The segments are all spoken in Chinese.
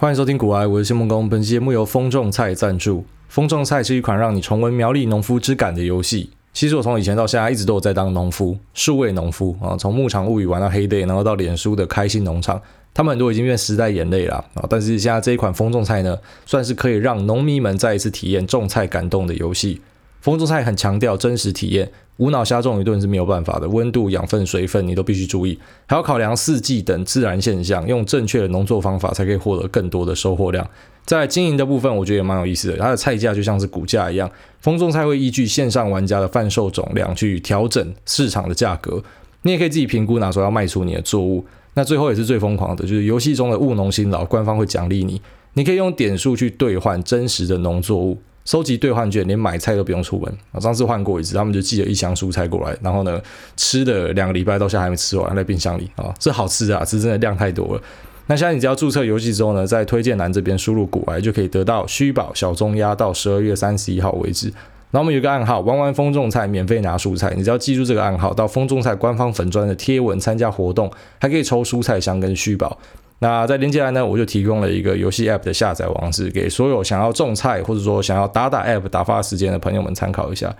欢迎收听股癌，我是谢孟工。本期节目由风种菜赞助。风种菜是一款让你重温苗栗农夫之感的游戏。其实我从以前到现在一直都有在当农夫，数位农夫啊，从牧场物语玩到黑 day，然后到脸书的开心农场，他们很多已经变时代眼泪了啊。但是现在这一款风种菜呢，算是可以让农民们再一次体验种菜感动的游戏。风中菜很强调真实体验，无脑瞎种一顿是没有办法的。温度、养分、水分你都必须注意，还要考量四季等自然现象，用正确的农作方法才可以获得更多的收获量。在经营的部分，我觉得也蛮有意思的。它的菜价就像是股价一样，风中菜会依据线上玩家的贩售总量去调整市场的价格。你也可以自己评估哪时候要卖出你的作物。那最后也是最疯狂的，就是游戏中的务农辛劳，官方会奖励你，你可以用点数去兑换真实的农作物。收集兑换券，连买菜都不用出门啊！上次换过一次，他们就寄了一箱蔬菜过来，然后呢，吃的两个礼拜到现在还没吃完，在冰箱里啊，这好吃啊，是真的量太多了。那现在你只要注册游戏之后呢，在推荐栏这边输入股癌，就可以得到虚宝小中压到十二月三十一号为止。然后我们有个暗号，玩完风种菜免费拿蔬菜，你只要记住这个暗号，到风种菜官方粉砖的贴文参加活动，还可以抽蔬菜箱跟虚宝。那在连接栏呢，我就提供了一个游戏 App 的下载网址，给所有想要种菜或者说想要打打 App 打发时间的朋友们参考一下。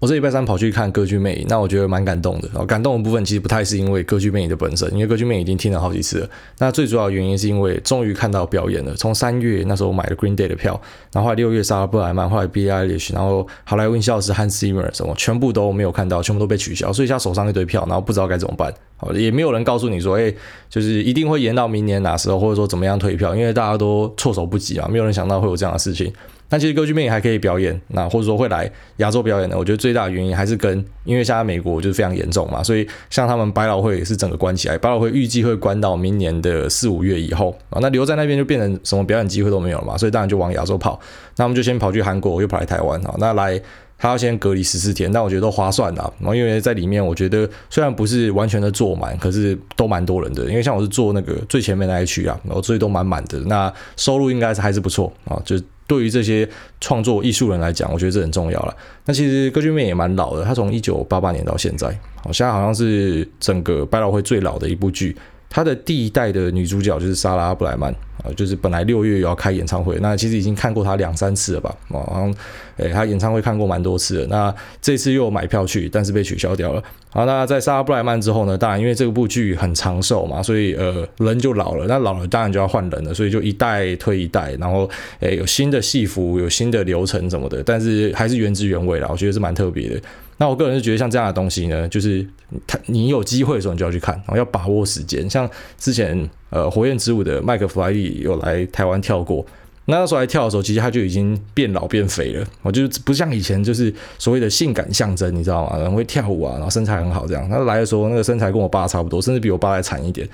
我这礼拜三跑去看《歌剧魅影》，那我觉得蛮感动的。哦感动的部分其实不太是因为《歌剧魅影》的本身，因为《歌剧魅影》已经听了好几次了。那最主要的原因是因为终于看到表演了。从三月那时候买了 Green Day 的票，然后后来六月莎拉布莱曼，后来 B. I. Lish，然后好莱坞音效师 Hans Zimmer 什么，全部都没有看到，全部都被取消，所以现在手上一堆票，然后不知道该怎么办。好，也没有人告诉你说，哎，就是一定会延到明年哪时候，或者说怎么样退票，因为大家都措手不及啊，没有人想到会有这样的事情。但其实歌剧魅影还可以表演，那或者说会来亚洲表演的，我觉得最大的原因还是跟，因为现在美国就是非常严重嘛，所以像他们百老汇也是整个关起来，百老汇预计会关到明年的四五月以后啊，那留在那边就变成什么表演机会都没有了嘛，所以当然就往亚洲跑，那我们就先跑去韩国，又跑来台湾啊，那来他要先隔离十四天，但我觉得都划算的，然后因为在里面我觉得虽然不是完全的坐满，可是都蛮多人的，因为像我是坐那个最前面那一区啊，然后所以都满满的，那收入应该是还是不错啊，就。对于这些创作艺术人来讲，我觉得这很重要了。那其实歌剧魅影也蛮老的，它从一九八八年到现在，好，现在好像是整个百老汇最老的一部剧。他的第一代的女主角就是莎拉布莱曼啊，就是本来六月要开演唱会，那其实已经看过她两三次了吧？啊，好像诶，她演唱会看过蛮多次的。那这次又买票去，但是被取消掉了。好，那在莎拉布莱曼之后呢？当然，因为这部剧很长寿嘛，所以呃，人就老了。那老了当然就要换人了，所以就一代推一代，然后诶，有新的戏服，有新的流程什么的，但是还是原汁原味啦。我觉得是蛮特别的。那我个人是觉得像这样的东西呢，就是他你有机会的时候你就要去看，然后要把握时间。像之前呃《火焰之舞》的麦克弗莱利有来台湾跳过，那那时候来跳的时候，其实他就已经变老变肥了。我就不像以前就是所谓的性感象征，你知道吗？然后会跳舞啊，然后身材很好这样。他来的时候那个身材跟我爸差不多，甚至比我爸还惨一点。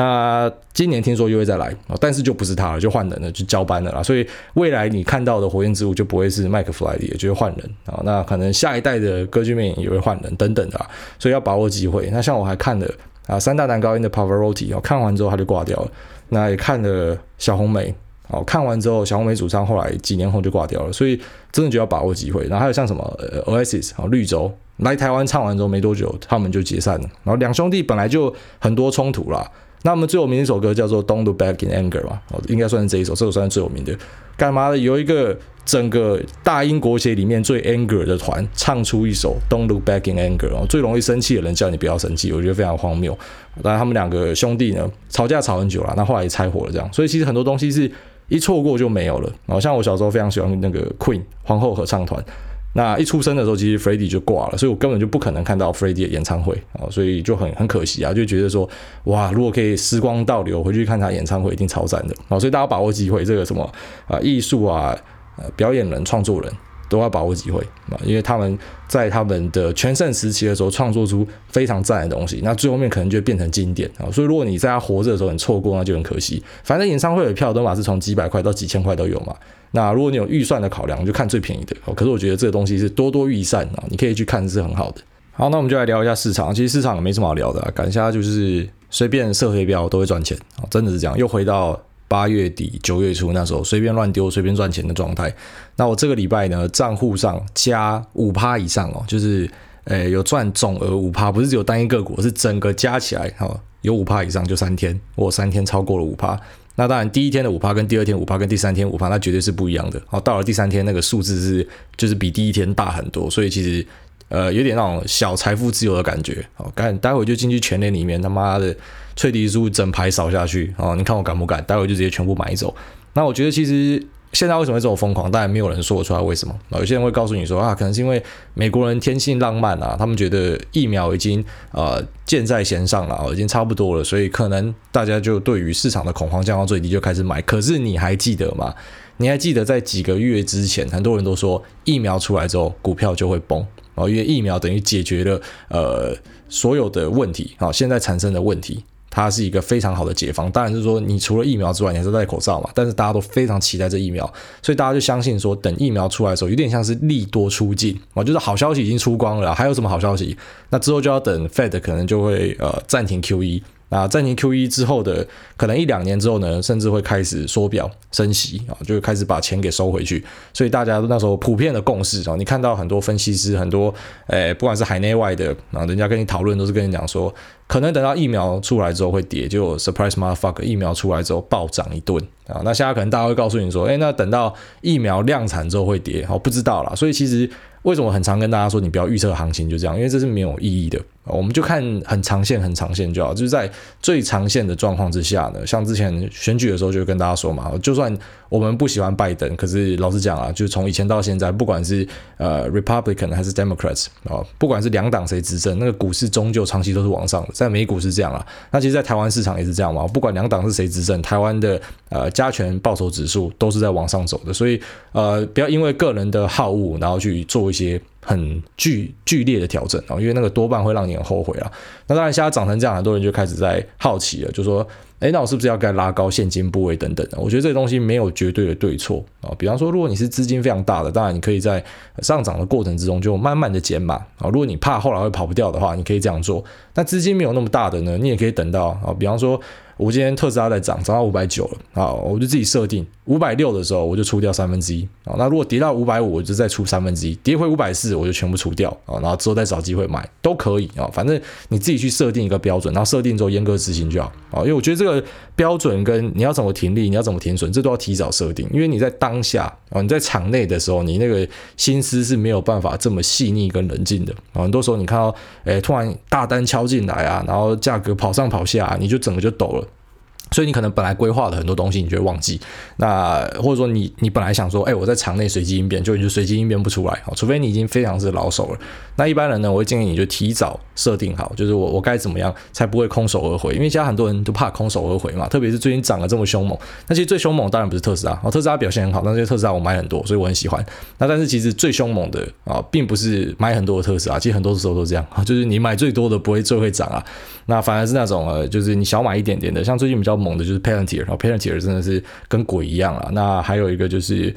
那今年听说又会再来啊，但是就不是他了，就换人了，就交班了啦。所以未来你看到的火焰之舞就不会是麦克弗莱也，就会换人啊。那可能下一代的歌剧魅影也会换人等等的，所以要把握机会。那像我还看了啊三大男高音的 Pavarotti 哦，看完之后他就挂掉了。那也看了小红莓哦，看完之后小红莓主唱后来几年后就挂掉了，所以真的就要把握机会。然后还有像什么 Oasis 啊绿洲来台湾唱完之后没多久他们就解散了。然后两兄弟本来就很多冲突啦。那我们最有名的一首歌叫做《Don't Look Back in Anger》嘛，哦，应该算是这一首，这首算是最有名的。干嘛的？有一个整个大英国协里面最 anger 的团唱出一首《Don't Look Back in Anger》哦，最容易生气的人叫你不要生气，我觉得非常荒谬。当然，他们两个兄弟呢吵架吵很久了，那后来也拆伙了，这样。所以其实很多东西是一错过就没有了。然后像我小时候非常喜欢那个 Queen 皇后合唱团。那一出生的时候，其实 Freddie 就挂了，所以我根本就不可能看到 Freddie 的演唱会啊，所以就很很可惜啊，就觉得说，哇，如果可以时光倒流回去看他演唱会，一定超赞的啊！所以大家把握机会，这个什么啊，艺术啊，呃，表演人、创作人都要把握机会啊，因为他们在他们的全盛时期的时候，创作出非常赞的东西，那最后面可能就会变成经典啊。所以如果你在他活着的时候你错过，那就很可惜。反正演唱会的票都嘛是从几百块到几千块都有嘛。那如果你有预算的考量，就看最便宜的。可是我觉得这个东西是多多益善啊，你可以去看是很好的。好，那我们就来聊一下市场。其实市场也没什么好聊的，感觉就是随便设黑标都会赚钱啊，真的是这样。又回到八月底九月初那时候，随便乱丢随便赚钱的状态。那我这个礼拜呢，账户上加五趴以上哦，就是诶有赚总额五趴，不是只有单一个股，是整个加起来哈，有五趴以上就三天，我三天超过了五趴。那当然第一天的五趴跟第二天五趴跟第三天五趴，那绝对是不一样的。然后到了第三天，那个数字是就是比第一天大很多，所以其实呃有点那种小财富自由的感觉。好，赶待会就进去全联里面，他妈的脆迪书整排扫下去哦，你看我敢不敢？待会就直接全部买走。那我觉得其实。现在为什么会这么疯狂？当然没有人说出来为什么。有些人会告诉你说啊，可能是因为美国人天性浪漫啊，他们觉得疫苗已经呃箭在弦上了，已经差不多了，所以可能大家就对于市场的恐慌降到最低就开始买。可是你还记得吗？你还记得在几个月之前，很多人都说疫苗出来之后股票就会崩哦，因为疫苗等于解决了呃所有的问题啊，现在产生的问题。它是一个非常好的解方，当然是说你除了疫苗之外，你还是戴口罩嘛。但是大家都非常期待这疫苗，所以大家就相信说，等疫苗出来的时候，有点像是利多出尽啊，就是好消息已经出光了，还有什么好消息？那之后就要等 Fed 可能就会呃暂停 QE。那暂停 QE 之后的可能一两年之后呢，甚至会开始缩表升息啊，就开始把钱给收回去。所以大家那时候普遍的共识啊，你看到很多分析师，很多诶、不管是海内外的啊，人家跟你讨论都是跟你讲说，可能等到疫苗出来之后会跌，就 surprise mother fuck，疫苗出来之后暴涨一顿啊。那现在可能大家会告诉你说，诶、那等到疫苗量产之后会跌，好，不知道啦。所以其实为什么很常跟大家说，你不要预测行情，就这样，因为这是没有意义的。我们就看很长线，很长线就好。就是在最长线的状况之下呢，像之前选举的时候就跟大家说嘛，就算我们不喜欢拜登，可是老实讲啊，就从以前到现在，不管是呃 Republican 还是 Democrats 啊，不管是两党谁执政，那个股市终究长期都是往上的。在美股是这样啊，那其实，在台湾市场也是这样嘛。不管两党是谁执政，台湾的呃加权报酬指数都是在往上走的。所以呃，不要因为个人的好恶，然后去做一些。很剧剧烈的调整啊，因为那个多半会让你很后悔啊。那当然，现在涨成这样，很多人就开始在好奇了，就说：“诶，那我是不是要该拉高现金部位等等？”我觉得这东西没有绝对的对错啊。比方说，如果你是资金非常大的，当然你可以在上涨的过程之中就慢慢的减码啊。如果你怕后来会跑不掉的话，你可以这样做。那资金没有那么大的呢，你也可以等到啊，比方说。我今天特斯拉在涨，涨到五百九了啊！我就自己设定五百六的时候，我就出掉三分之一啊。那如果跌到五百五，我就再出三分之一；跌回五百四，我就全部出掉啊。然后之后再找机会买都可以啊。反正你自己去设定一个标准，然后设定之后严格执行就好啊。因为我觉得这个标准跟你要怎么停利，你要怎么停损，这都要提早设定。因为你在当下啊，你在场内的时候，你那个心思是没有办法这么细腻跟冷静的啊。很多时候你看到哎，突然大单敲进来啊，然后价格跑上跑下，你就整个就抖了。所以你可能本来规划了很多东西，你就会忘记。那或者说你你本来想说，哎，我在场内随机应变，就你就随机应变不出来。除非你已经非常是老手了。那一般人呢，我会建议你就提早设定好，就是我我该怎么样才不会空手而回。因为现在很多人都怕空手而回嘛，特别是最近涨得这么凶猛。那其实最凶猛当然不是特斯拉，哦，特斯拉表现很好，但是特斯拉我买很多，所以我很喜欢。那但是其实最凶猛的啊，并不是买很多的特斯拉，其实很多时候都这样啊，就是你买最多的不会最会涨啊。那反而是那种呃，就是你小买一点点的，像最近比较猛的就是 Palantir，然后 Palantir 真的是跟鬼一样啊。那还有一个就是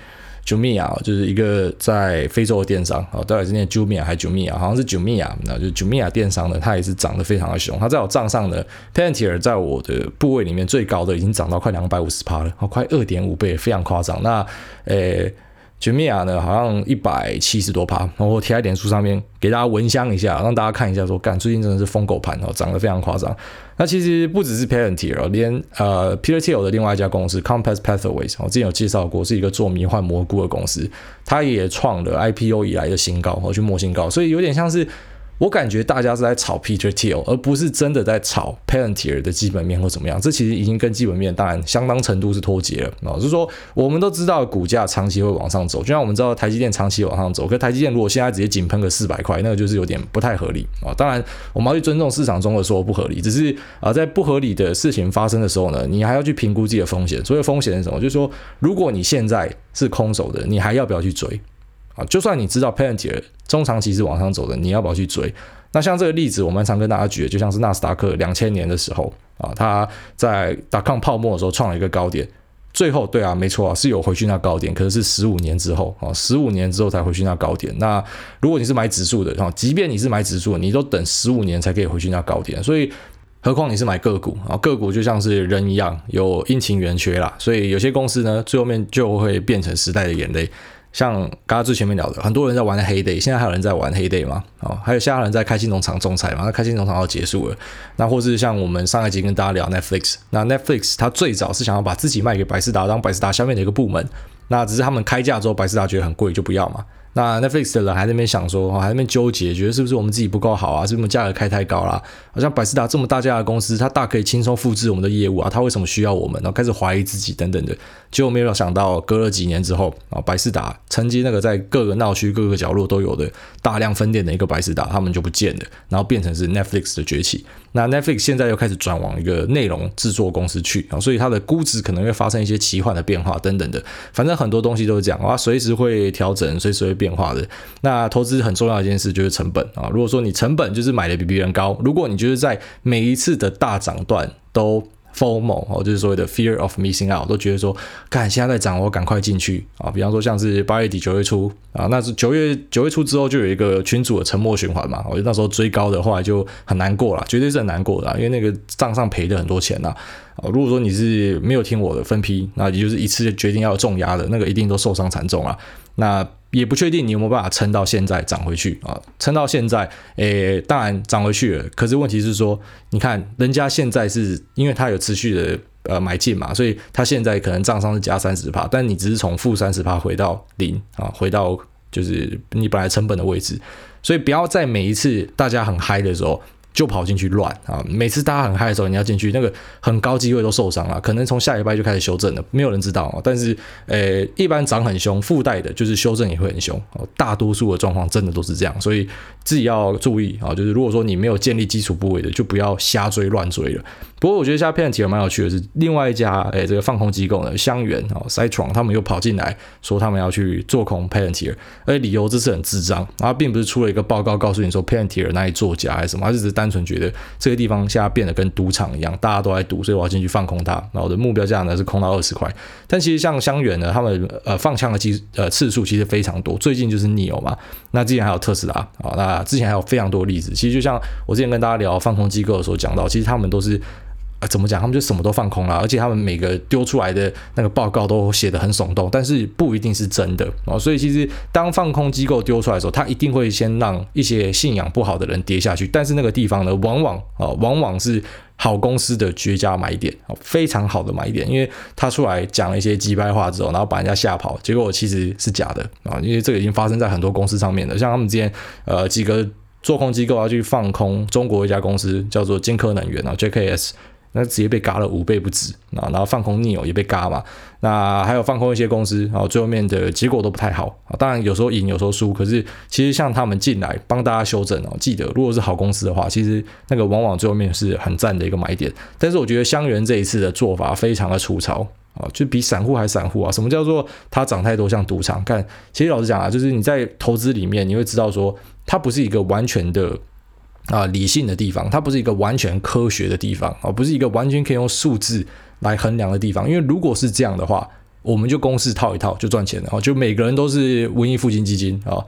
Jumia，就是一个在非洲的电商啊，到底是念 Jumia 还是 Jumia？好像是 Jumia，那就 Jumia 电商呢，它也是涨得非常的凶。它在我账上的 Palantir 在我的部位里面最高的已经涨到快两百五十趴了，快二点五倍，非常夸张。那诶。Jumia 呢，好像一百七十多趴，然后我贴在脸书上面给大家闻香一下，让大家看一下说，干最近真的是疯狗盘哦，涨得非常夸张。那其实不只是 Palantir，连呃 Peter Thiel 的另外一家公司 Compass Pathways，我之前有介绍过，是一个做迷幻蘑菇的公司，它也创了 IPO 以来的新高，我去摸新高，所以有点像是。我感觉大家是在炒 Peter Thiel，而不是真的在炒 Palantir 的基本面或怎么样。这其实已经跟基本面当然相当程度是脱节了啊。就是说，我们都知道股价长期会往上走，就像我们知道台积电长期往上走。可台积电如果现在直接井喷个四百块，那个就是有点不太合理啊。当然，我们要去尊重市场中的说不合理，只是啊，在不合理的事情发生的时候呢，你还要去评估自己的风险。所谓风险是什么？就是说，如果你现在是空手的，你还要不要去追啊？就算你知道 Palantir 中长期是往上走的，你要不要去追？那像这个例子，我们常跟大家举的，就像是纳斯达克两千年的时候啊，它在 dot-com 泡沫的时候创了一个高点，最后对啊，没错啊，是有回去那高点，可是是十五年之后啊，十五年之后才回去那高点。那如果你是买指数的啊，即便你是买指数，你都等十五年才可以回去那高点，所以何况你是买个股啊，个股就像是人一样，有阴晴圆缺啦，所以有些公司呢，最后面就会变成时代的眼泪。像刚刚最前面聊的，很多人在玩黑 Day，现在还有人在玩黑 Day 吗？哦，还有现在人在开心农场种菜嘛？那开心农场要结束了，那或是像我们上一集跟大家聊 Netflix，那 Netflix 它最早是想要把自己卖给百事达，当百事达下面的一个部门，那只是他们开价之后，百事达觉得很贵，就不要嘛。那 Netflix 的人还在那边想说，还在那边纠结，觉得是不是我们自己不够好啊？是不是价格开太高啦？好像百事达这么大家的公司，它大可以轻松复制我们的业务啊，它为什么需要我们？然后开始怀疑自己等等的。结果没有想到，隔了几年之后啊，百事达曾经那个在各个闹区、各个角落都有的大量分店的一个百事达，他们就不见了，然后变成是 Netflix 的崛起。那 Netflix 现在又开始转往一个内容制作公司去啊，所以它的估值可能会发生一些奇幻的变化等等的。反正很多东西都是这样啊，随时会调整，随时会变化的。那投资很重要一件事就是成本啊。如果说你成本就是买的比别人高，如果你就是在每一次的大涨段都 FOMO 哦，就是所谓的 fear of missing out，都觉得说，看现在在涨，我赶快进去啊。比方说像是八月底九月初啊，那是九月九月初之后就有一个群组的沉默循环嘛。我觉得那时候追高的话就很难过了，绝对是很难过的，因为那个账上赔的很多钱呐。啊，如果说你是没有听我的分批，那也就是一次就决定要重压的那个，一定都受伤惨重啊。那也不确定你有没有办法撑到现在涨回去啊？撑到现在，诶，当然涨回去了。可是问题是说，你看人家现在是因为他有持续的呃买进嘛，所以他现在可能账上是加三十趴，但你只是从负三十趴回到零啊，回到就是你本来成本的位置。所以不要在每一次大家很嗨的时候。就跑进去乱啊！每次大家很嗨的时候，你要进去，那个很高机会都受伤了。可能从下礼拜就开始修正了，没有人知道。但是，呃，一般涨很凶，附带的就是修正也会很凶。大多数的状况真的都是这样，所以自己要注意啊。就是如果说你没有建立基础部位的，就不要瞎追乱追了。不过我觉得现在 pantier 蛮有趣的是，另外一家诶这个放空机构呢，香櫞哦 Citron 他们又跑进来说他们要去做空 Palantir，而理由这是很智障，然后并不是出了一个报告告诉你说 Palantir 哪里作假还是什么，他只是单纯觉得这个地方现在变得跟赌场一样，大家都在赌，所以我要进去放空它。那我的目标价呢是空到二十块。但其实像香櫞呢，他们呃放枪的机呃次数其实非常多，最近就是你有嘛，那之前还有特斯拉啊，那之前还有非常多例子。其实就像我之前跟大家聊放空机构的时候讲到，其实他们都是。怎么讲？他们就什么都放空了，而且他们每个丢出来的那个报告都写得很耸动，但是不一定是真的哦。所以其实当放空机构丢出来的时候，他一定会先让一些信仰不好的人跌下去。但是那个地方呢，往往啊，往往是好公司的绝佳买点，非常好的买点，因为他出来讲了一些机掰话之后，然后把人家吓跑，结果其实是假的啊。因为这个已经发生在很多公司上面了，像他们之前呃几个做空机构要去放空中国一家公司，叫做金科能源啊 JKS。那直接被嘎了五倍不止啊！然后放空 NIO 也被嘎嘛。那还有放空一些公司，然后最后面的结果都不太好啊。当然有时候赢，有时候输。可是其实像他们进来帮大家修正哦，记得如果是好公司的话，其实那个往往最后面是很赞的一个买点。但是我觉得香园这一次的做法非常的粗糙啊，就比散户还散户啊！什么叫做它涨太多像赌场？看，其实老实讲啊，就是你在投资里面你会知道说，它不是一个完全的。啊，理性的地方，它不是一个完全科学的地方，而不是一个完全可以用数字来衡量的地方。因为如果是这样的话，我们就公式套一套就赚钱了。就每个人都是文艺复兴基金啊，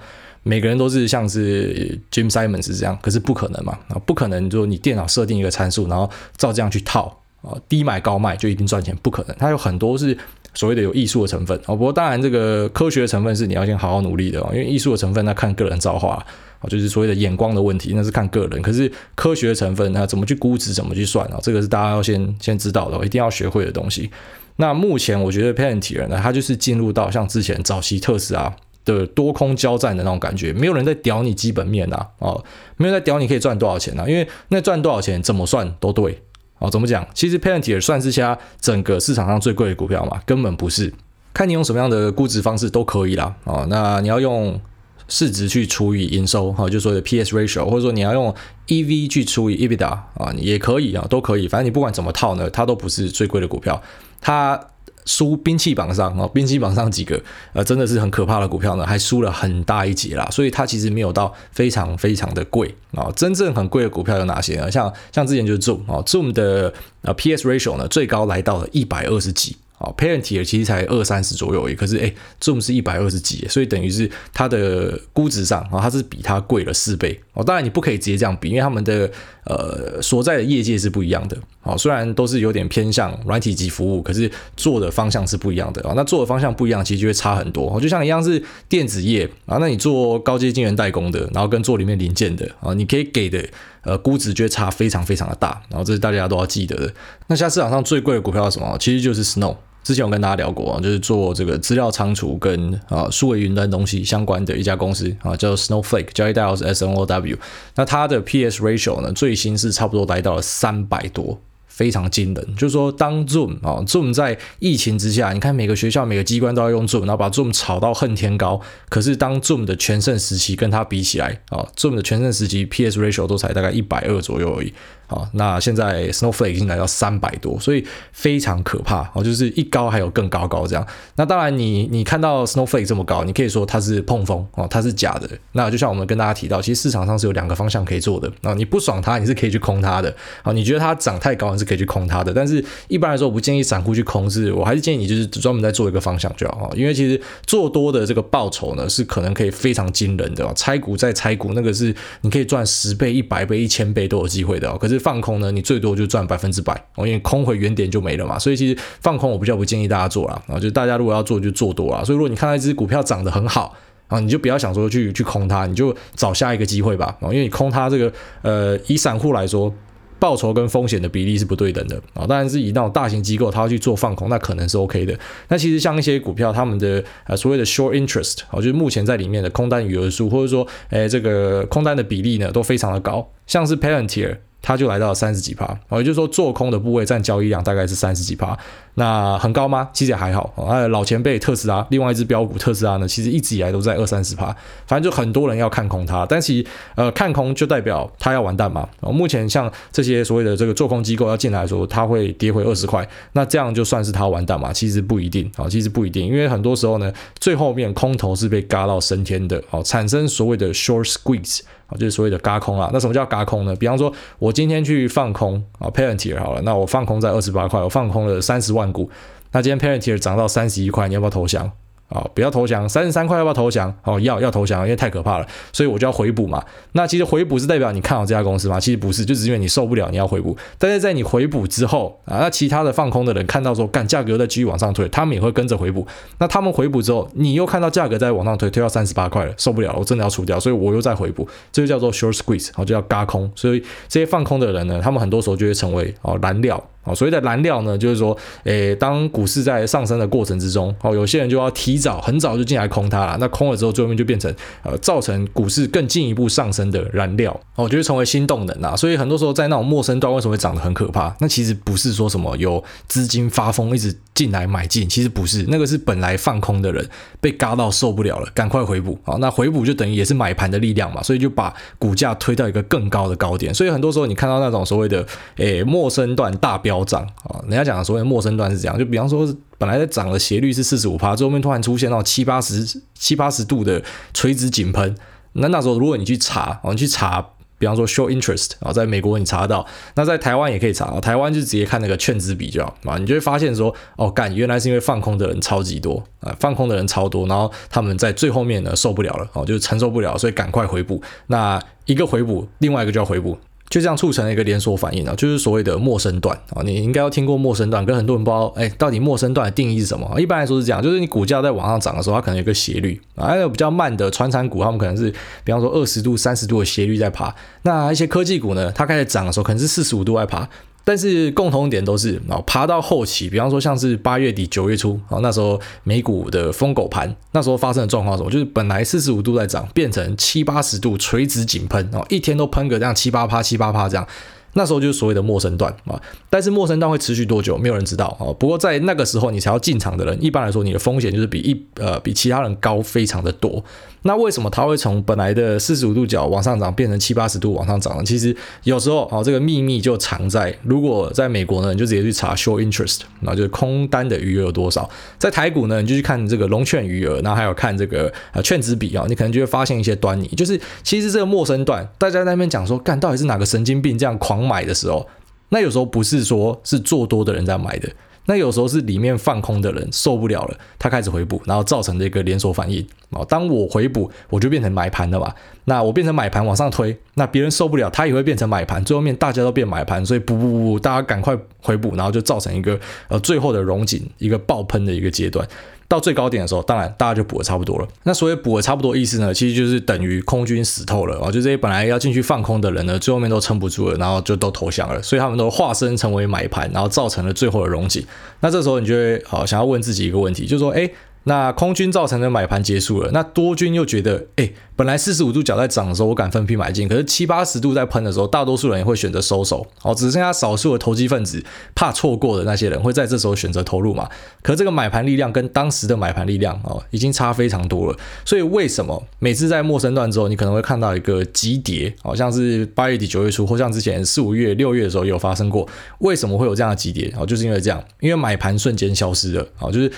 每个人都是像是 Jim Simons 这样，可是不可能嘛，啊，不可能说你电脑设定一个参数，然后照这样去套啊，低买高卖就一定赚钱，不可能。它有很多是所谓的有艺术的成分啊，不过当然这个科学的成分是你要先好好努力的，因为艺术的成分那看个人造化。就是所谓的眼光的问题，那是看个人。可是科学成分，那怎么去估值，怎么去算啊？这个是大家要先先知道的，一定要学会的东西。那目前我觉得 Palantir 呢，它就是进入到像之前早期特斯拉的多空交战的那种感觉，没有人在屌你基本面啊，哦，没有在屌你可以赚多少钱啊，因为那赚多少钱怎么算都对哦。怎么讲？其实 Palantir 算是现在整个市场上最贵的股票嘛？根本不是，看你用什么样的估值方式都可以啦。哦，那你要用。市值去除以营收，哈，就所谓的 P/S ratio，或者说你要用 EV 去除以 EBITDA 啊，也可以啊，都可以。反正你不管怎么套呢，它都不是最贵的股票。它输兵器榜上啊，兵器榜上几个呃，真的是很可怕的股票呢，还输了很大一截啦。所以它其实没有到非常非常的贵啊。真正很贵的股票有哪些呢？像像之前就是 Zoom 啊，Zoom 的呃 P/S ratio 呢，最高来到了一百二十几。好，Palantir 其实才二三十左右而已，可是哎，Zoom 是一百二十几，所以等于是它的估值上啊，它是比它贵了四倍哦。当然你不可以直接这样比，因为他们的呃所在的业界是不一样的啊，虽然都是有点偏向软体及服务，可是做的方向是不一样的啊。那做的方向不一样，其实就会差很多。就像一样是电子业啊，那你做高阶晶圆代工的，然后跟做里面零件的啊，你可以给的呃估值就会差非常非常的大。然后这是大家都要记得的。那现在市场上最贵的股票是什么？其实就是 Snow。之前我跟大家聊过啊，就是做这个资料仓储跟啊数位云端东西相关的一家公司啊，叫 Snowflake，交易代号是 S N O W。那它的 P S ratio 呢，最新是差不多来到了三百多。非常惊人，就是说，当 Zoom 啊，Zoom 在疫情之下，你看每个学校、每个机关都要用 Zoom，然后把 Zoom 炒到恨天高。可是当 Zoom 的全盛时期跟它比起来啊，Zoom 的全盛时期 PS ratio 都才大概一百二左右而已。啊，那现在 Snowflake 已经来到三百多，所以非常可怕哦，就是一高还有更高高这样。那当然你，你看到 Snowflake 这么高，你可以说它是碰风哦，它是假的。那就像我们跟大家提到，其实市场上是有两个方向可以做的啊，你不爽它，你是可以去空它的啊，你觉得它涨太高，你是可以去空它的。但是一般来说，我不建议散户去空，是我还是建议你就是专门在做一个方向就好，因为其实做多的这个报酬呢，是可能可以非常惊人的，拆股再拆股，那个是你可以赚十倍、一百倍、一千倍都有机会的。可是放空呢，你最多就赚百分之百哦，因为空回原点就没了嘛。所以其实放空我比较不建议大家做啦，啊，就大家如果要做就做多啦。所以如果你看到一只股票涨得很好啊，你就不要想说去去空它，你就找下一个机会吧，因为你空它这个呃，以散户来说。报酬跟风险的比例是不对等的啊，当然是以那种大型机构它要去做放空，那可能是 OK 的。那其实像一些股票，他们的呃所谓的 short interest 啊，就是目前在里面的空单余额数，或者说诶这个空单的比例呢，都非常的高，像是 Palantir。它就来到了三十几趴，也就是说做空的部位占交易量大概是三十几趴，那很高吗？其实也还好。啊，老前辈特斯拉，另外一只标股特斯拉呢，其实一直以来都在二三十趴，反正就很多人要看空它，但其实呃看空就代表它要完蛋嘛。哦目前像这些所谓的这个做空机构要进来说，它会跌回二十块，那这样就算是它完蛋嘛？其实不一定啊，其实不一定，因为很多时候呢，最后面空头是被嘎到升天的，哦，产生所谓的 short squeeze。啊，就是所谓的嘎空啊。那什么叫嘎空呢？比方说，我今天去放空啊，Palantir 好了，那我放空在二十八块，我放空了三十万股。那今天 Parentier 涨到三十一块，你要不要投降？啊，不要投降，三十三块要不要投降？哦，要要投降，因为太可怕了，所以我就要回补嘛。那其实回补是代表你看好这家公司吗？其实不是，就是因为你受不了，你要回补。但是在你回补之后啊，那其他的放空的人看到说，干价格在继续往上推，他们也会跟着回补。那他们回补之后，你又看到价格在往上推，推到三十八块了，受不了了，我真的要出掉，所以我又在回补，这就叫做 short squeeze，然后就叫嘎空。所以这些放空的人呢，他们很多时候就会成为哦燃料。哦，所谓的燃料呢，就是说，诶，当股市在上升的过程之中，哦，有些人就要提早很早就进来空它了，那空了之后，最后面就变成呃，造成股市更进一步上升的燃料，哦，就会成为新动能啊。所以很多时候在那种陌生段，为什么会涨得很可怕？那其实不是说什么有资金发疯一直进来买进，其实不是，那个是本来放空的人被嘎到受不了了，赶快回补啊。那回补就等于也是买盘的力量嘛，所以就把股价推到一个更高的高点。所以很多时候你看到那种所谓的诶陌生段大标。飙涨啊！人家讲的所谓的末升段是这样，就比方说本来在涨的斜率是四十五趴，最后面突然出现到七八十七八十度的垂直井喷，那那时候如果你去查，你去查，比方说 show interest 啊，在美国你查到，那在台湾也可以查，台湾就直接看那个券值比较啊，你就会发现说，哦，干，原来是因为放空的人超级多啊，放空的人超多，然后他们在最后面呢受不了了，哦，就承受不了，所以赶快回补，那一个回补，另外一个就要回补。就这样促成了一个连锁反应啊，就是所谓的陌生段啊，你应该要听过陌生段，跟很多人不知道，哎，到底陌生段的定义是什么？一般来说是这样，就是你股价在往上涨的时候，它可能有个斜率啊，还有比较慢的传产股，他们可能是比方说二十度、三十度的斜率在爬，那一些科技股呢，它开始涨的时候，可能是四十五度在爬。但是共同点都是啊，爬到后期，比方说像是八月底九月初啊，那时候美股的疯狗盘，那时候发生的状况是什么？就是本来四十五度在涨，变成七八十度垂直井喷啊，一天都喷个这样七八趴七八趴这样。那时候就是所谓的陌生段啊，但是陌生段会持续多久，没有人知道啊。不过在那个时候，你才要进场的人，一般来说你的风险就是比一呃比其他人高非常的多。那为什么它会从本来的四十五度角往上涨，变成七八十度往上涨呢？其实有时候啊，这个秘密就藏在，如果在美国呢，你就直接去查 short interest，那就是空单的余额有多少。在台股呢，你就去看这个融券余额，然后还有看这个呃券值比啊，你可能就会发现一些端倪，就是其实这个陌生段，大家在那边讲说，干到底是哪个神经病这样狂买的时候，那有时候不是说是做多的人在买的。那有时候是里面放空的人受不了了，他开始回补，然后造成的一个连锁反应啊。当我回补，我就变成买盘了嘛。那我变成买盘往上推，那别人受不了，他也会变成买盘，最后面大家都变买盘，所以不不不，大家赶快回补，然后就造成一个呃最后的荣景，一个爆喷的一个阶段。到最高点的时候，当然大家就补的差不多了。那所谓补的差不多意思呢，其实就是等于空军死透了啊，就这些本来要进去放空的人呢，最后面都撑不住了，然后就都投降了，所以他们都化身成为买盘，然后造成了最后的溶解。那这时候你就会好想要问自己一个问题，就是说，哎。那空军造成的买盘结束了，那多军又觉得，哎，本来四十五度角在涨的时候，我敢分批买进，可是七八十度在喷的时候，大多数人也会选择收手，哦，只剩下少数的投机分子怕错过的那些人会在这时候选择投入嘛？可这个买盘力量跟当时的买盘力量哦，已经差非常多了。所以为什么每次在末升段之后，你可能会看到一个急跌，好像是八月底九月初，或像之前四五月六月的时候有发生过？为什么会有这样的急跌？哦，就是因为这样，因为买盘瞬间消失了，哦，就是。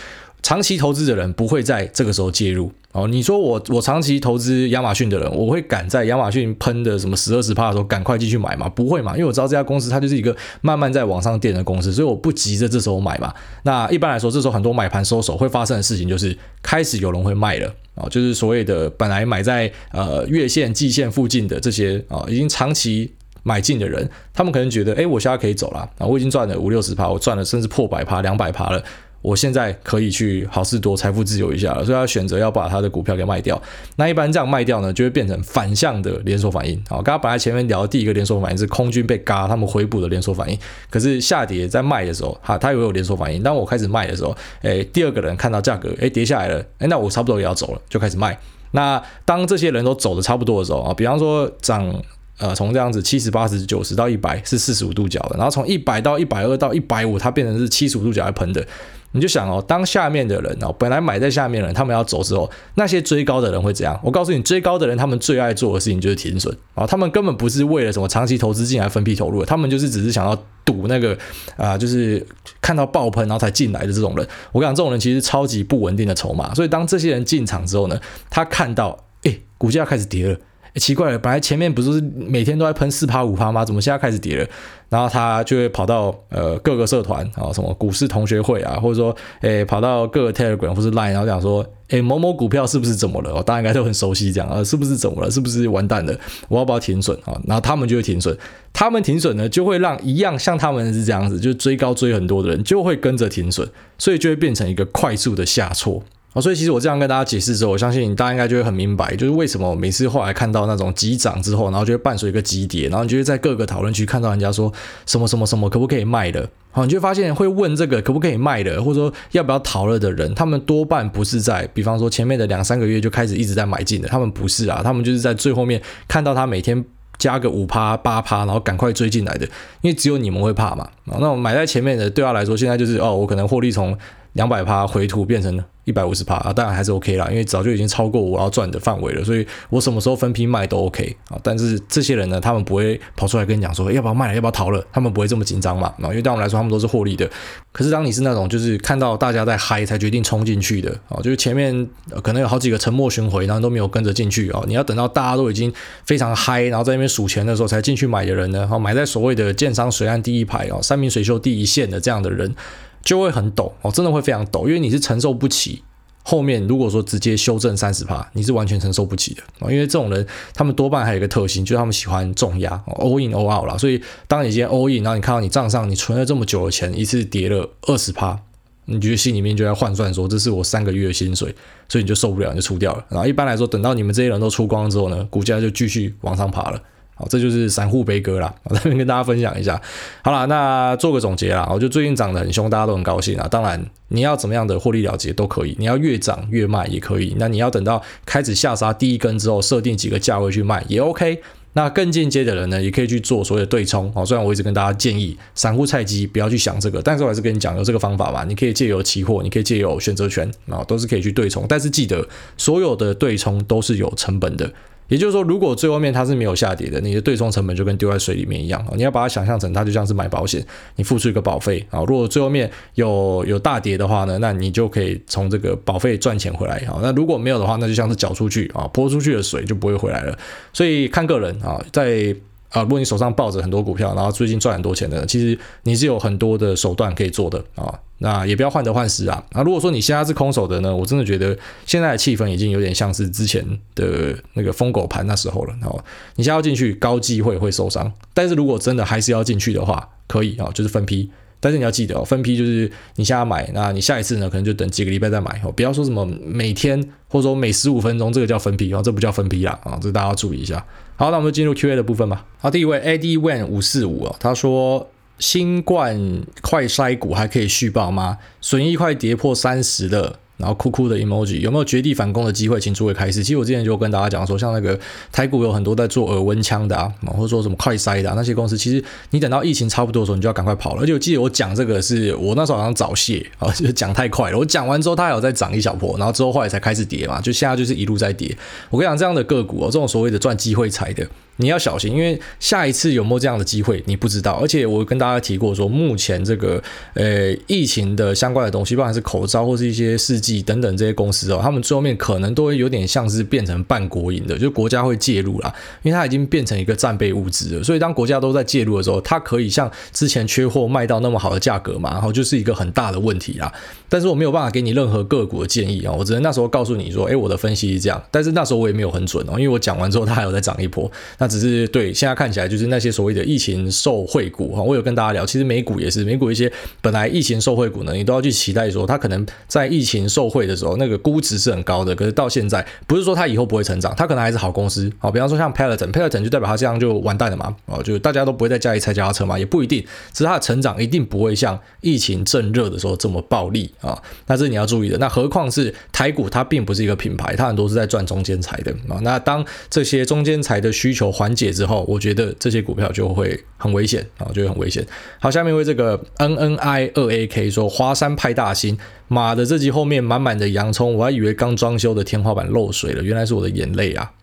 长期投资的人不会在这个时候介入哦。你说我我长期投资亚马逊的人，我会赶在亚马逊喷的什么十二十趴的时候赶快进去买吗？不会嘛，因为我知道这家公司它就是一个慢慢在往上垫的公司，所以我不急着这时候买嘛。那一般来说，这时候很多买盘收手会发生的事情就是开始有人会卖了啊，就是所谓的本来买在呃月线、季线附近的这些啊，已经长期买进的人，他们可能觉得，哎，我现在可以走了啊，我已经赚了五六十趴，我赚了甚至破百趴、两百趴了。我现在可以去好事多财富自由一下了，所以他选择要把他的股票给卖掉。那一般这样卖掉呢，就会变成反向的连锁反应。好，刚刚本来前面聊的第一个连锁反应是空军被嘎，他们回补的连锁反应。可是下跌在卖的时候，哈，他也有连锁反应。当我开始卖的时候，哎，第二个人看到价格哎跌下来了，哎，那我差不多也要走了，就开始卖。那当这些人都走的差不多的时候啊，比方说涨呃从这样子七十八十九十到一百是四十五度角的，然后从一百到一百二到一百五，它变成是七十五度角来喷的。你就想哦，当下面的人哦，本来买在下面的人，他们要走之后，那些追高的人会怎样？我告诉你，追高的人他们最爱做的事情就是停损啊，他们根本不是为了什么长期投资进来分批投入，他们就是只是想要赌那个啊、就是看到爆喷然后才进来的这种人。我跟你讲，这种人其实超级不稳定的筹码，所以当这些人进场之后呢，他看到诶，股价开始跌了。奇怪了，本来前面不是每天都在喷四趴五趴吗？怎么现在开始跌了？然后他就会跑到呃各个社团啊，什么股市同学会啊，或者说诶跑到各个 Telegram 或是 Line，然后讲说诶某某股票是不是怎么了？大家应该都很熟悉这样啊，是不是怎么了？是不是完蛋了？我要不要停损啊？然后他们就会停损，他们停损呢，就会让一样像他们是这样子，就追高追很多的人就会跟着停损，所以就会变成一个快速的下挫。哦所以其实我这样跟大家解释之后，我相信大家应该就会很明白，就是为什么每次后来看到那种急涨之后，然后就会伴随一个急跌，然后你就会在各个讨论区看到人家说什么什么什么可不可以卖的，好，你就会发现会问这个可不可以卖的，或者说要不要逃了的人，他们多半不是在，比方说前面的两三个月就开始一直在买进的，他们不是啊，他们就是在最后面看到他每天加个五趴八趴，然后赶快追进来的，因为只有你们会怕嘛，那我买在前面的对他来说，现在就是哦，我可能获利从两百趴回吐变成。一百五十趴啊，当然还是 OK 啦，因为早就已经超过我要赚的范围了，所以我什么时候分批卖都 OK 啊。但是这些人呢，他们不会跑出来跟你讲说要不要卖了，要不要逃了，他们不会这么紧张嘛。因为对我们来说，他们都是获利的。可是当你是那种就是看到大家在嗨才决定冲进去的啊，就是前面可能有好几个沉默巡回，然后都没有跟着进去啊，你要等到大家都已经非常嗨，然后在那边数钱的时候才进去买的人呢，买在所谓的建商水岸第一排哦，山明水秀第一线的这样的人。就会很陡哦，真的会非常陡，因为你是承受不起后面如果说直接修正三十趴，你是完全承受不起的啊。因为这种人，他们多半还有一个特性，就是他们喜欢重压，all in all out 啦。所以当你今天 all in，然后你看到你账上你存了这么久的钱，一次跌了二十趴，你觉得心里面就在换算说，这是我三个月的薪水，所以你就受不了，你就出掉了。然后一般来说，等到你们这些人都出光之后呢，股价就继续往上爬了。好，这就是散户悲歌啦，我这边跟大家分享一下。好啦，那做个总结啦，我就最近涨得很凶，大家都很高兴啊。当然，你要怎么样的获利了结都可以，你要越涨越卖也可以。那你要等到开始下杀第一根之后，设定几个价位去卖也 OK。那更进阶的人呢，也可以去做所谓的对冲。好，虽然我一直跟大家建议散户菜鸡不要去想这个，但是我还是跟你讲有这个方法嘛。你可以借由期货，你可以借由选择权啊，都是可以去对冲。但是记得，所有的对冲都是有成本的。也就是说，如果最后面它是没有下跌的，你的对冲成本就跟丢在水里面一样啊！你要把它想象成它就像是买保险，你付出一个保费啊。如果最后面有有大跌的话呢，那你就可以从这个保费赚钱回来啊。那如果没有的话，那就像是缴出去啊，泼出去的水就不会回来了。所以看个人啊，在啊，如果你手上抱着很多股票，然后最近赚很多钱的，其实你是有很多的手段可以做的啊。那也不要患得患失啊。啊，如果说你现在是空手的呢，我真的觉得现在的气氛已经有点像是之前的那个疯狗盘那时候了。哦，你现在要进去，高机会会受伤。但是如果真的还是要进去的话，可以啊，就是分批。但是你要记得哦，分批就是你现在买，那你下一次呢，可能就等几个礼拜再买哦。不要说什么每天或者说每十五分钟，这个叫分批哦，这不叫分批啦啊，这大家要注意一下。好，那我们就进入 Q&A 的部分吧。好，第一位 Eddie Wen 五四五哦，他说新冠快筛股还可以续报吗？损益快跌破三十了。然后哭哭的 emoji 有没有绝地反攻的机会？请诸位开始。其实我之前就跟大家讲说，像那个台股有很多在做耳温枪的啊，或者说什么快筛的、那些公司，其实你等到疫情差不多的时候，你就要赶快跑了。而且我记得我讲这个是我那时候好像早泄啊，就讲太快了。我讲完之后，它还有再涨一小波，然后之后后来才开始跌嘛，就现在就是一路在跌。我跟你讲，这样的个股哦，这种所谓的赚机会财的。你要小心，因为下一次有没有这样的机会，你不知道。而且我跟大家提过说，目前这个呃疫情的相关的东西，不管是口罩或是一些试剂等等这些公司哦，他们最后面可能都会有点像是变成半国营的，就国家会介入啦，因为它已经变成一个战备物资了。所以当国家都在介入的时候，它可以像之前缺货卖到那么好的价格嘛，然后就是一个很大的问题啦。但是我没有办法给你任何个股的建议啊，我只能那时候告诉你说，哎，我的分析是这样。但是那时候我也没有很准哦，因为我讲完之后，它还有再涨一波。只是对，现在看起来就是那些所谓的疫情受惠股哈，我有跟大家聊，其实美股也是，美股一些本来疫情受惠股呢，你都要去期待说它可能在疫情受惠的时候，那个估值是很高的，可是到现在不是说它以后不会成长，它可能还是好公司，好，比方说像 Peloton，Peloton 就代表它这样就完蛋了嘛，哦，就大家都不会再加一踩脚踏车嘛，也不一定，只是它的成长一定不会像疫情正热的时候这么暴利啊，那这是你要注意的，那何况是台股，它并不是一个品牌，它很多是在赚中间财的啊，那当这些中间财的需求缓解之后，我觉得这些股票就会很危险啊，就会很危险。好，下面为这个 N N I 二 A K 说华山派大星，马的，这集后面满满的洋葱，我还以为刚装修的天花板漏水了，原来是我的眼泪啊。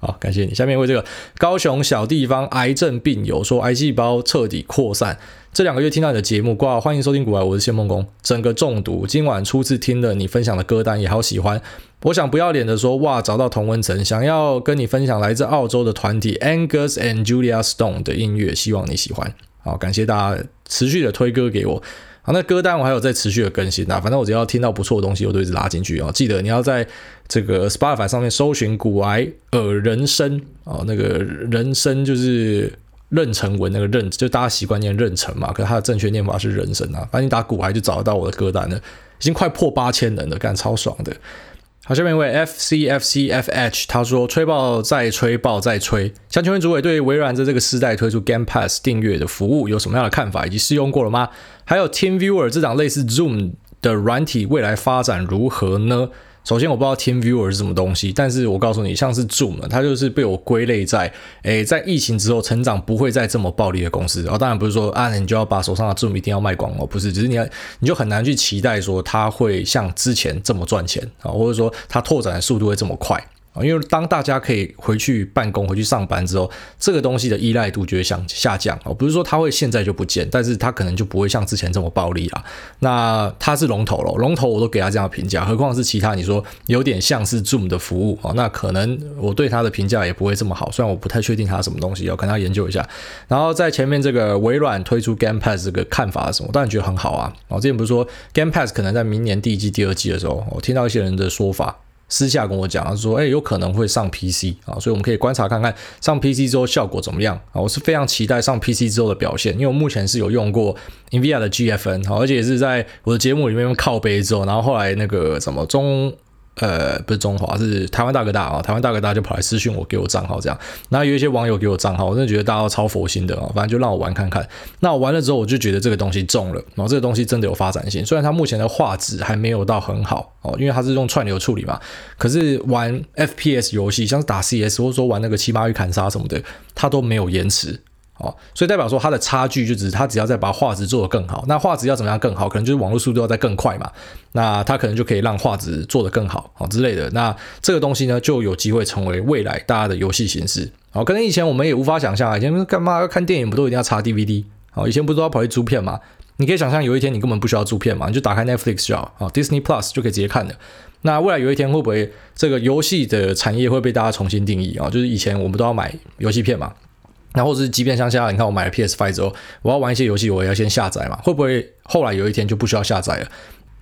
好，感谢你。下面为这个高雄小地方癌症病友说，癌细胞彻底扩散。这两个月听到你的节目，挂欢迎收听股癌，我是谢孟公，整个中毒。今晚初次听了你分享的歌单，也好喜欢。我想不要脸的说，哇，找到童文成，想要跟你分享来自澳洲的团体 Angus and Julia Stone 的音乐，希望你喜欢。好，感谢大家持续的推歌给我。好，那歌单我还有在持续的更新啊，反正我只要听到不错的东西，我都一直拉进去啊。记得你要在这个 Spotify 上面搜寻骨癌呃人生啊，那个人生就是。妊娠纹那个妊，就大家习惯念妊娠嘛，可是它的正确念法是人生啊。反正你打骨癌就找得到我的歌单了，已经快破八千人了，干超爽的。好，下面一位 F C F C F H，他说吹爆再吹爆再吹。想请问主委对微软在这个世代推出 Game Pass 订阅的服务有什么样的看法，以及试用过了吗？还有 TeamViewer 这档类似 Zoom 的软体未来发展如何呢？首先我不知道 TeamViewer 是什么东西，但是我告诉你，像是 Zoom，它就是被我归类在，诶，在疫情之后成长不会再这么暴力的公司。啊当然不是说啊，你就要把手上的 Zoom 一定要卖光哦，不是，只是你要，你就很难去期待说它会像之前这么赚钱啊，或者说它拓展的速度会这么快。因为当大家可以回去办公、回去上班之后，这个东西的依赖度就会下下降哦。不是说它会现在就不见，但是它可能就不会像之前这么暴利了。那它是龙头了，龙头我都给它这样的评价，何况是其他你说有点像是 Zoom 的服务哦，那可能我对它的评价也不会这么好。虽然我不太确定它什么东西，要跟它研究一下。然后在前面这个微软推出 Game Pass 这个看法是什么？当然觉得很好啊。哦，之前不是说 Game Pass 可能在明年第一季、第二季的时候，我听到一些人的说法。私下跟我讲，他说：“哎，有可能会上 PC 啊，所以我们可以观察看看上 PC 之后效果怎么样啊。我是非常期待上 PC 之后的表现，因为我目前是有用过 NVIDIA 的 GFN，而且也是在我的节目里面用靠背之后，然后后来那个什么中。”呃，不是中华，是台湾大哥大啊！台湾大哥大就跑来私讯我，给我账号这样。然后有一些网友给我账号，我真的觉得大家超佛心的啊！反正就让我玩看看。那我玩了之后，我就觉得这个东西中了，然后这个东西真的有发展性。虽然它目前的画质还没有到很好哦，因为它是用串流处理嘛。可是玩 FPS 游戏，像是打 CS 或者说玩那个七八玉砍杀什么的，它都没有延迟。哦，所以代表说它的差距就只是它只要再把画质做得更好，那画质要怎么样更好？可能就是网络速度要再更快嘛，那它可能就可以让画质做得更好，好之类的。那这个东西呢，就有机会成为未来大家的游戏形式。好，可能以前我们也无法想象，以前干嘛要看电影不都一定要插 DVD？好，以前不都要跑去租片嘛？你可以想象有一天你根本不需要租片嘛，你就打开 Netflix 就好，啊，Disney Plus 就可以直接看的。那未来有一天会不会这个游戏的产业会被大家重新定义啊？就是以前我们都要买游戏片嘛？那或者是即便像现在，你看我买了 PS Five 之后，我要玩一些游戏，我也要先下载嘛，会不会后来有一天就不需要下载了？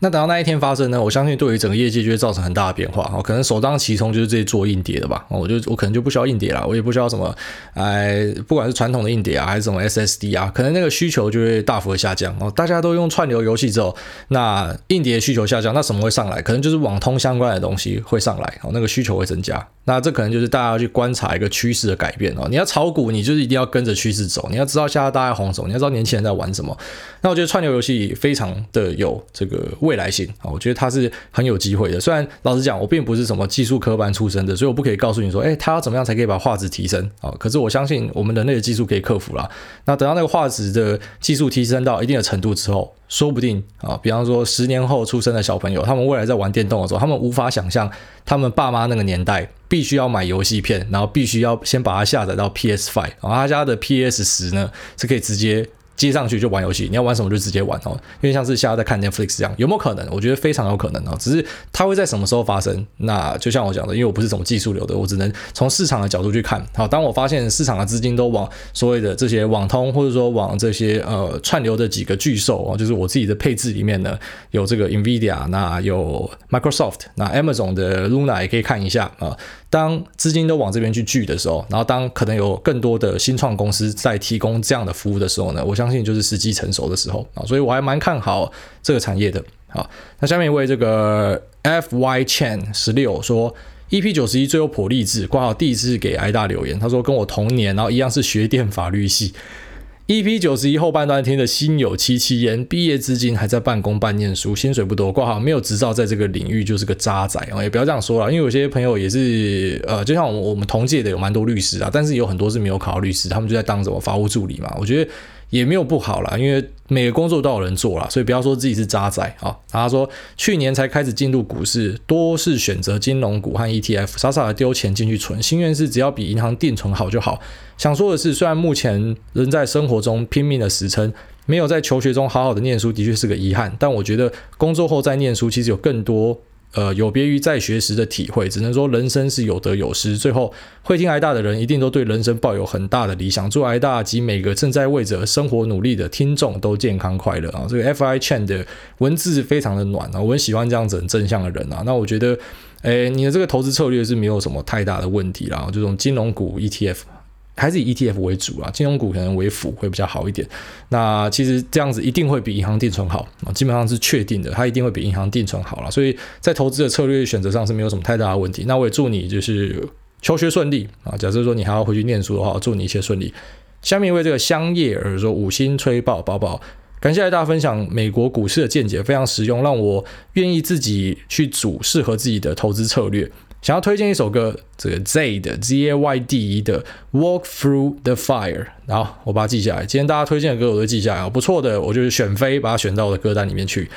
那等到那一天发生呢？我相信对于整个业界就会造成很大的变化哦。可能首当其冲就是这些做硬碟的吧。我就我可能就不需要硬碟了，我也不需要什么，哎，不管是传统的硬碟啊，还是什么 SSD 啊，可能那个需求就会大幅的下降哦。大家都用串流游戏之后，那硬碟需求下降，那什么会上来？可能就是网通相关的东西会上来哦，那个需求会增加。那这可能就是大家要去观察一个趋势的改变哦。你要炒股，你就是一定要跟着趋势走。你要知道现在大家红什么，你要知道年轻人在玩什么。那我觉得串流游戏非常的有这个未来性啊，我觉得它是很有机会的。虽然老实讲，我并不是什么技术科班出身的，所以我不可以告诉你说，哎，它要怎么样才可以把画质提升啊？可是我相信我们人类的技术可以克服啦。那等到那个画质的技术提升到一定的程度之后，说不定啊，比方说十年后出生的小朋友，他们未来在玩电动的时候，他们无法想象他们爸妈那个年代。必须要买游戏片，然后必须要先把它下载到 PS5，然后他家的 PS 十呢是可以直接。接上去就玩游戏，你要玩什么就直接玩哦，因为像是现在在看 Netflix 这样，有没有可能？我觉得非常有可能哦，只是它会在什么时候发生？那就像我讲的，因为我不是什么技术流的，我只能从市场的角度去看。好，当我发现市场的资金都往所谓的这些网通，或者说往这些呃串流的几个巨兽哦，就是我自己的配置里面呢，有这个 Nvidia，那有 Microsoft，那 Amazon 的 Luna 也可以看一下啊。当资金都往这边去聚的时候，然后当可能有更多的新创公司在提供这样的服务的时候呢，我相信就是时机成熟的时候啊，所以我还蛮看好这个产业的。好，那下面一位这个 F Y Chen 十六说，EP 九十一最有魄励志，挂号第一次给挨大留言，他说跟我同年，然后一样是学电法律系。EP 九十一后半段听的心有戚戚焉，毕业至今还在半工半念书，薪水不多，挂号没有执照，在这个领域就是个渣仔哦，也不要这样说了，因为有些朋友也是呃，就像我们我们同届的有蛮多律师啊，但是有很多是没有考律师，他们就在当什么法务助理嘛，我觉得。也没有不好啦，因为每个工作都有人做啦，所以不要说自己是渣仔啊。他说去年才开始进入股市，多是选择金融股和 ETF，傻傻的丢钱进去存，心愿是只要比银行定存好就好。想说的是，虽然目前仍在生活中拼命的死撑，没有在求学中好好的念书，的确是个遗憾。但我觉得工作后再念书，其实有更多。呃，有别于在学时的体会，只能说人生是有得有失。最后会听挨大的人，一定都对人生抱有很大的理想。祝挨大及每个正在为着生活努力的听众都健康快乐啊！这个 FI Chen 的文字非常的暖啊，我很喜欢这样子很正向的人啊。那我觉得，诶，你的这个投资策略是没有什么太大的问题啦，这种金融股 ETF。还是以 ETF 为主啊，金融股可能为辅会比较好一点。那其实这样子一定会比银行定存好啊，基本上是确定的，它一定会比银行定存好了。所以在投资的策略选择上是没有什么太大的问题。那我也祝你就是求学顺利啊。假设说你还要回去念书的话，祝你一切顺利。下面一位这个香叶而说五星吹爆宝宝，感谢大家分享美国股市的见解，非常实用，让我愿意自己去组适合自己的投资策略。想要推荐一首歌，这个 Z 的 Z A Y D E 的 Walk Through the Fire，然后我把它记下来。今天大家推荐的歌我都记下来，不错的，我就是选飞，把它选到我的歌单里面去。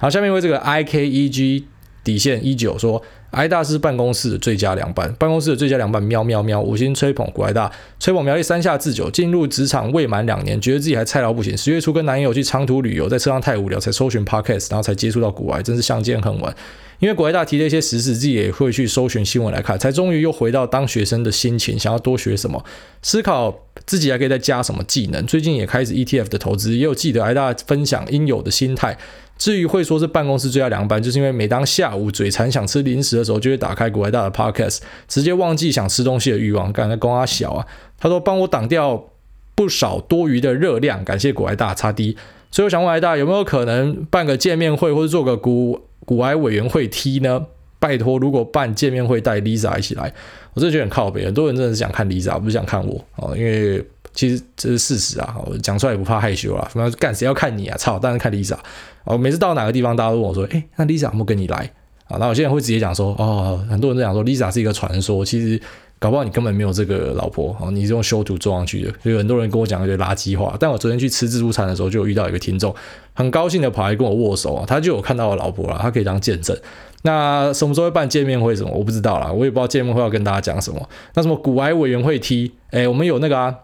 好，下面为这个 I K E G 底线一九说，挨大是办公室的最佳凉拌，办公室的最佳凉拌，喵喵喵，五星吹捧古挨大，吹捧苗栗三下智久，进入职场未满两年，觉得自己还菜到不行。十月初跟男友去长途旅游，在车上太无聊，才搜寻 Podcast，然后才接触到股癌，真是相见恨晚。因为股癌大提了一些时事，自己也会去搜寻新闻来看，才终于又回到当学生的心情，想要多学什么，思考自己还可以再加什么技能。最近也开始 ETF 的投资，也有记得挨大分享应有的心态。至于会说是办公室最佳凉拌，就是因为每当下午嘴馋想吃零食的时候，就会打开股癌大的 Podcast，直接忘记想吃东西的欲望。感觉公阿小啊，他说帮我挡掉不少多余的热量，感谢股癌大擦低。所以我想问挨大有没有可能办个见面会，或者做个股？股癌委员会 T 呢？拜托，如果办见面会带 Lisa 一起来，我真的觉得很靠北。很多人真的是想看 Lisa，不是想看我哦。因为其实这是事实啊，我讲出来也不怕害羞啊。什么干谁要看你啊？操，当然看 Lisa。哦，每次到哪个地方，大家都问我说：“诶，那 Lisa 有没有跟你来？”啊，那我现在会直接讲说：“哦，很多人都讲说 Lisa 是一个传说。”其实。搞不好你根本没有这个老婆哦，你是用修图做上去的，所以很多人跟我讲一些垃圾话。但我昨天去吃自助餐的时候，就有遇到一个听众，很高兴的跑来跟我握手啊，他就有看到我老婆了，他可以当见证。那什么时候会办见面会？什么我不知道啦，我也不知道见面会要跟大家讲什么。那什么股癌委员会 T，哎，我们有那个啊，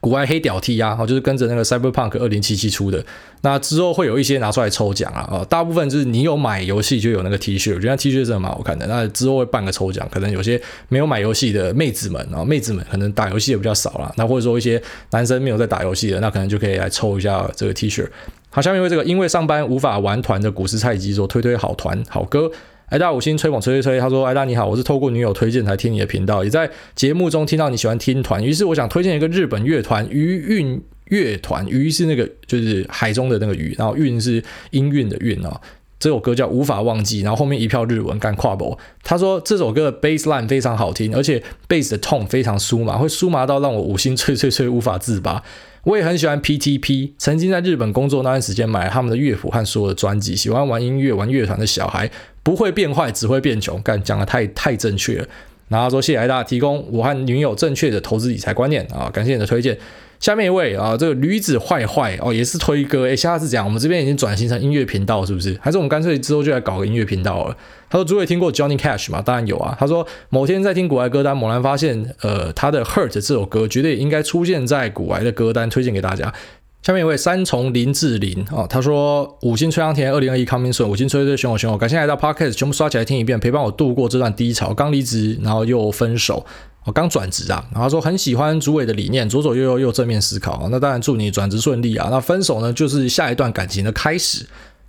股癌黑屌 T 啊，就是跟着那个 Cyberpunk 二零七七出的。那之后会有一些拿出来抽奖啊，大部分就是你有买游戏就有那个 T 恤，我觉得 T 恤真的蛮好看的。那之后会办个抽奖，可能有些没有买游戏的妹子们啊，妹子们可能打游戏也比较少啦。那或者说一些男生没有在打游戏的，那可能就可以来抽一下这个 T 恤。好，下面为这个因为上班无法玩团的股市菜鸡说推推好团好歌。艾大五星吹捧吹吹吹，他说：“艾大你好，我是透过女友推荐才听你的频道，也在节目中听到你喜欢听团，于是我想推荐一个日本乐团鱼韵乐团，鱼是那个就是海中的那个鱼，然后韵是音韵的韵哦。这首歌叫无法忘记，然后后面一票日文干跨博。他说这首歌的 bass line 非常好听，而且 bass 的 tone 非常酥麻，会酥麻到让我五星吹吹吹无法自拔。我也很喜欢 PTP，曾经在日本工作那段时间买了他们的乐谱和所有的专辑，喜欢玩音乐玩乐团的小孩。”不会变坏，只会变穷。干讲的太太正确了。然后说谢谢艾大提供我和女友正确的投资理财观念啊，感谢你的推荐。下面一位啊，这个驴子坏坏哦，也是推歌。诶，下次讲我们这边已经转型成音乐频道，是不是？还是我们干脆之后就来搞个音乐频道了？他说：诸位听过 Johnny Cash 吗？当然有啊。他说某天在听股癌歌单，猛然发现，呃，他的 Hurt 这首歌绝对应该出现在股癌的歌单，推荐给大家。下面一位三重林志玲啊，他说五星吹香甜，二零二一 coming soon，五星吹吹选我选我，感谢来到 podcast，全部刷起来听一遍，陪伴我度过这段低潮。刚离职，然后又分手，我刚转职啊，然后说很喜欢主委的理念，左左右右又正面思考，那当然祝你转职顺利啊。那分手呢，就是下一段感情的开始。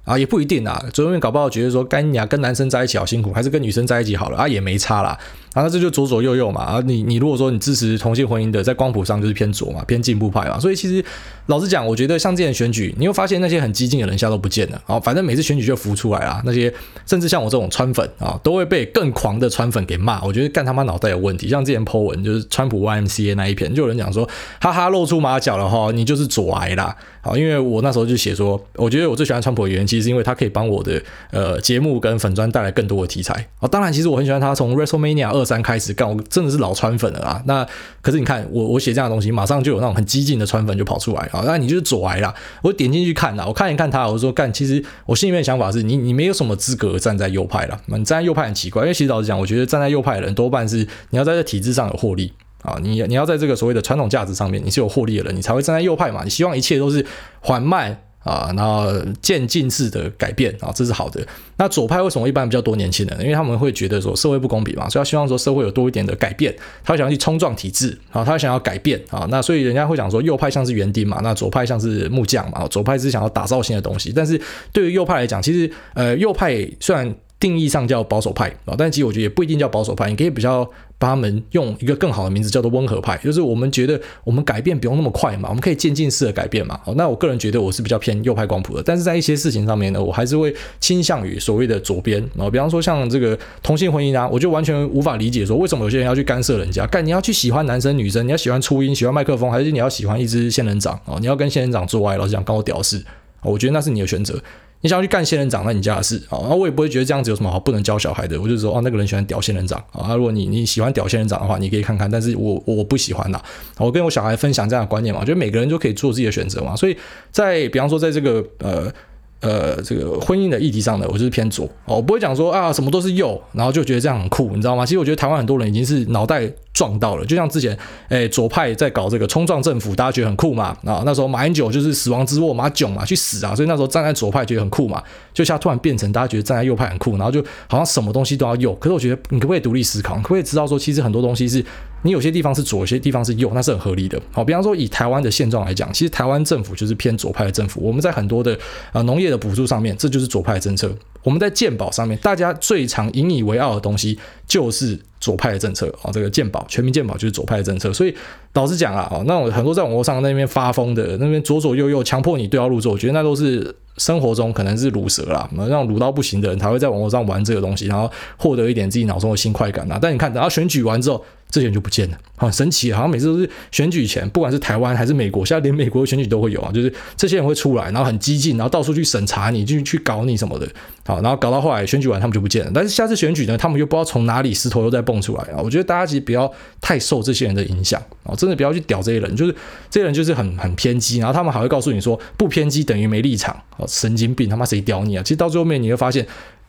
啊，也不一定啊，最后面搞不好觉得说，干呀，跟男生在一起好辛苦，还是跟女生在一起好了啊，也没差啦。啊，那这就左左右右嘛。啊，你你如果说你支持同性婚姻的，在光谱上就是偏左嘛，偏进步派嘛。所以其实老实讲，我觉得像这样选举，你会发现那些很激进的人现在都不见了。啊，反正每次选举就浮出来啊，那些甚至像我这种川粉啊，都会被更狂的川粉给骂。我觉得干他妈脑袋有问题。像之前 po 文就是川普 YMCA 那一篇，就有人讲说，哈哈，露出马脚了哈，你就是左癌啦。好，因为我那时候就写说，我觉得我最喜欢川普的原因，其实是因为他可以帮我的呃节目跟粉专带来更多的题材。啊，当然，其实我很喜欢他从 WrestleMania 二三开始干，我真的是老川粉了啊。那可是你看我我写这样的东西，马上就有那种很激进的川粉就跑出来啊。那你就是左癌啦。我点进去看了，我看一看他，我说干，其实我心里面的想法是你你没有什么资格站在右派了。你站在右派很奇怪，因为其实老实讲，我觉得站在右派的人多半是你要在这体制上有获利。啊，你你要在这个所谓的传统价值上面，你是有获利的人，你才会站在右派嘛。你希望一切都是缓慢啊，然后渐进式的改变啊，这是好的。那左派为什么一般比较多年轻人？因为他们会觉得说社会不公平嘛，所以他希望说社会有多一点的改变，他想要去冲撞体制啊，他想要改变啊。那所以人家会讲说右派像是园丁嘛，那左派像是木匠嘛。左派是想要打造新的东西，但是对于右派来讲，其实呃右派虽然定义上叫保守派啊，但其实我觉得也不一定叫保守派，你可以比较。把他们用一个更好的名字叫做温和派，就是我们觉得我们改变不用那么快嘛，我们可以渐进式的改变嘛。好，那我个人觉得我是比较偏右派光谱的，但是在一些事情上面呢，我还是会倾向于所谓的左边啊。比方说像这个同性婚姻啊，我就完全无法理解说为什么有些人要去干涉人家。干，你要去喜欢男生女生，你要喜欢初音，喜欢麦克风，还是你要喜欢一只仙人掌啊？你要跟仙人掌做爱，老实讲，跟我屌事。我觉得那是你的选择。你想要去干仙人掌，那你家的事啊，我也不会觉得这样子有什么好不能教小孩的。我就说哦，那个人喜欢屌仙人掌啊，如果你你喜欢屌仙人掌的话，你可以看看，但是我我不喜欢啦。我跟我小孩分享这样的观念嘛，我觉得每个人都可以做自己的选择嘛。所以在比方说在这个呃。呃，这个婚姻的议题上的，我就是偏左。哦，我不会讲说啊什么都是右，然后就觉得这样很酷，你知道吗？其实我觉得台湾很多人已经是脑袋撞到了，就像之前诶左派在搞这个冲撞政府，大家觉得很酷嘛。啊，那时候马英九就是死亡之握马囧嘛，去死啊，所以那时候站在左派觉得很酷嘛，就像突然变成大家觉得站在右派很酷，然后就好像什么东西都要右。可是我觉得你可不可以独立思考？你可不可以知道说其实很多东西是。你有些地方是左，有些地方是右，那是很合理的。好，比方说以台湾的现状来讲，其实台湾政府就是偏左派的政府。我们在很多的呃农业的补助上面，这就是左派的政策。我们在健保上面，大家最常引以为傲的东西就是左派的政策啊。这个健保，全民健保就是左派的政策。所以老实讲啊，哦那种很多在网络上那边发疯的，那边左左右右强迫你对号入座，我觉得那都是。生活中可能是撸蛇啦，那让卤到不行的人才会在网络上玩这个东西，然后获得一点自己脑中的新快感啊。但你看，等到选举完之后，这些人就不见了，很神奇，好像每次都是选举前，不管是台湾还是美国，现在连美国的选举都会有啊，就是这些人会出来，然后很激进，然后到处去审查你，去去搞你什么的，好，然后搞到后来选举完他们就不见了。但是下次选举呢，他们又不知道从哪里石头又再蹦出来啊。我觉得大家其实不要太受这些人的影响啊，真的不要去屌这些人，就是这些人就是很很偏激，然后他们还会告诉你说不偏激等于没立场。神经病，他妈谁屌你啊？其实到最后面你会发现，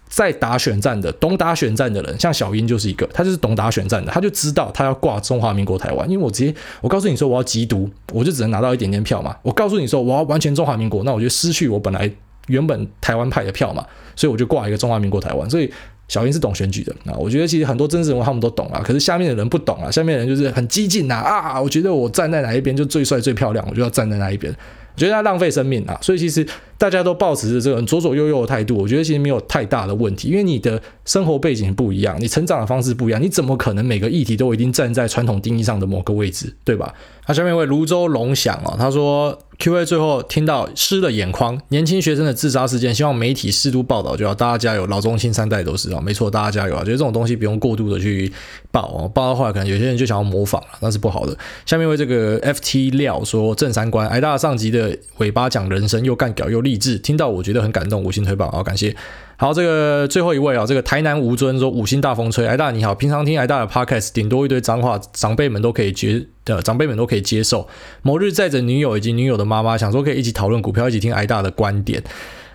在打选战的，懂打选战的人，像小英就是一个，他就是懂打选战的，他就知道他要挂中华民国台湾，因为我直接我告诉你说我要缉毒，我就只能拿到一点点票嘛。我告诉你说我要完全中华民国，那我就失去我本来原本台湾派的票嘛，所以我就挂一个中华民国台湾。所以小英是懂选举的啊，我觉得其实很多政治人物他们都懂啊，可是下面的人不懂啊，下面的人就是很激进呐啊，我觉得我站在哪一边就最帅最漂亮，我就要站在哪一边。我觉得他浪费生命啊，所以其实大家都保持着这种左左右右的态度，我觉得其实没有太大的问题，因为你的生活背景不一样，你成长的方式不一样，你怎么可能每个议题都一定站在传统定义上的某个位置，对吧？那下面一位泸州龙响啊，他说。Q&A 最后听到湿了眼眶，年轻学生的自杀事件，希望媒体适度报道就好，大家加油，老中青三代都是啊，没错，大家加油啊！觉得这种东西不用过度的去报哦，报到后来可能有些人就想要模仿了，那是不好的。下面为这个 FT 料说正三观，挨大上集的尾巴讲人生又干屌又励志，听到我觉得很感动，五星推爆，啊感谢。好，这个最后一位啊，这个台南吴尊说五星大风吹，挨大你好，平常听挨大的 podcast，顶多一堆脏话，长辈们都可以接的，长辈们都可以接受。某日载着女友以及女友的妈妈，想说可以一起讨论股票，一起听挨大的观点。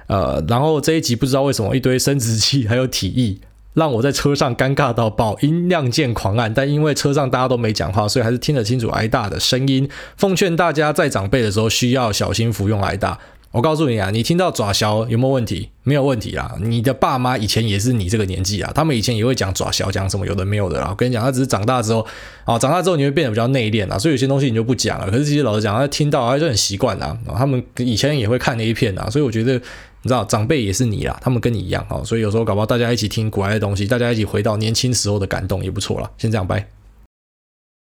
呃，然后这一集不知道为什么一堆生殖器还有体液，让我在车上尴尬到爆，音量键狂按，但因为车上大家都没讲话，所以还是听得清楚挨大的声音。奉劝大家在长辈的时候需要小心服用挨大。我告诉你啊，你听到爪小有没有问题？没有问题啦。你的爸妈以前也是你这个年纪啊，他们以前也会讲爪小，讲什么有的没有的啦。我跟你讲，他只是长大之后，啊，长大之后你会变得比较内敛啊，所以有些东西你就不讲了。可是其实老实讲，他听到他就很习惯啊。他们以前也会看那一片啊，所以我觉得你知道，长辈也是你啦，他们跟你一样啊，所以有时候搞不好大家一起听古来的东西，大家一起回到年轻时候的感动也不错啦。先这样，拜。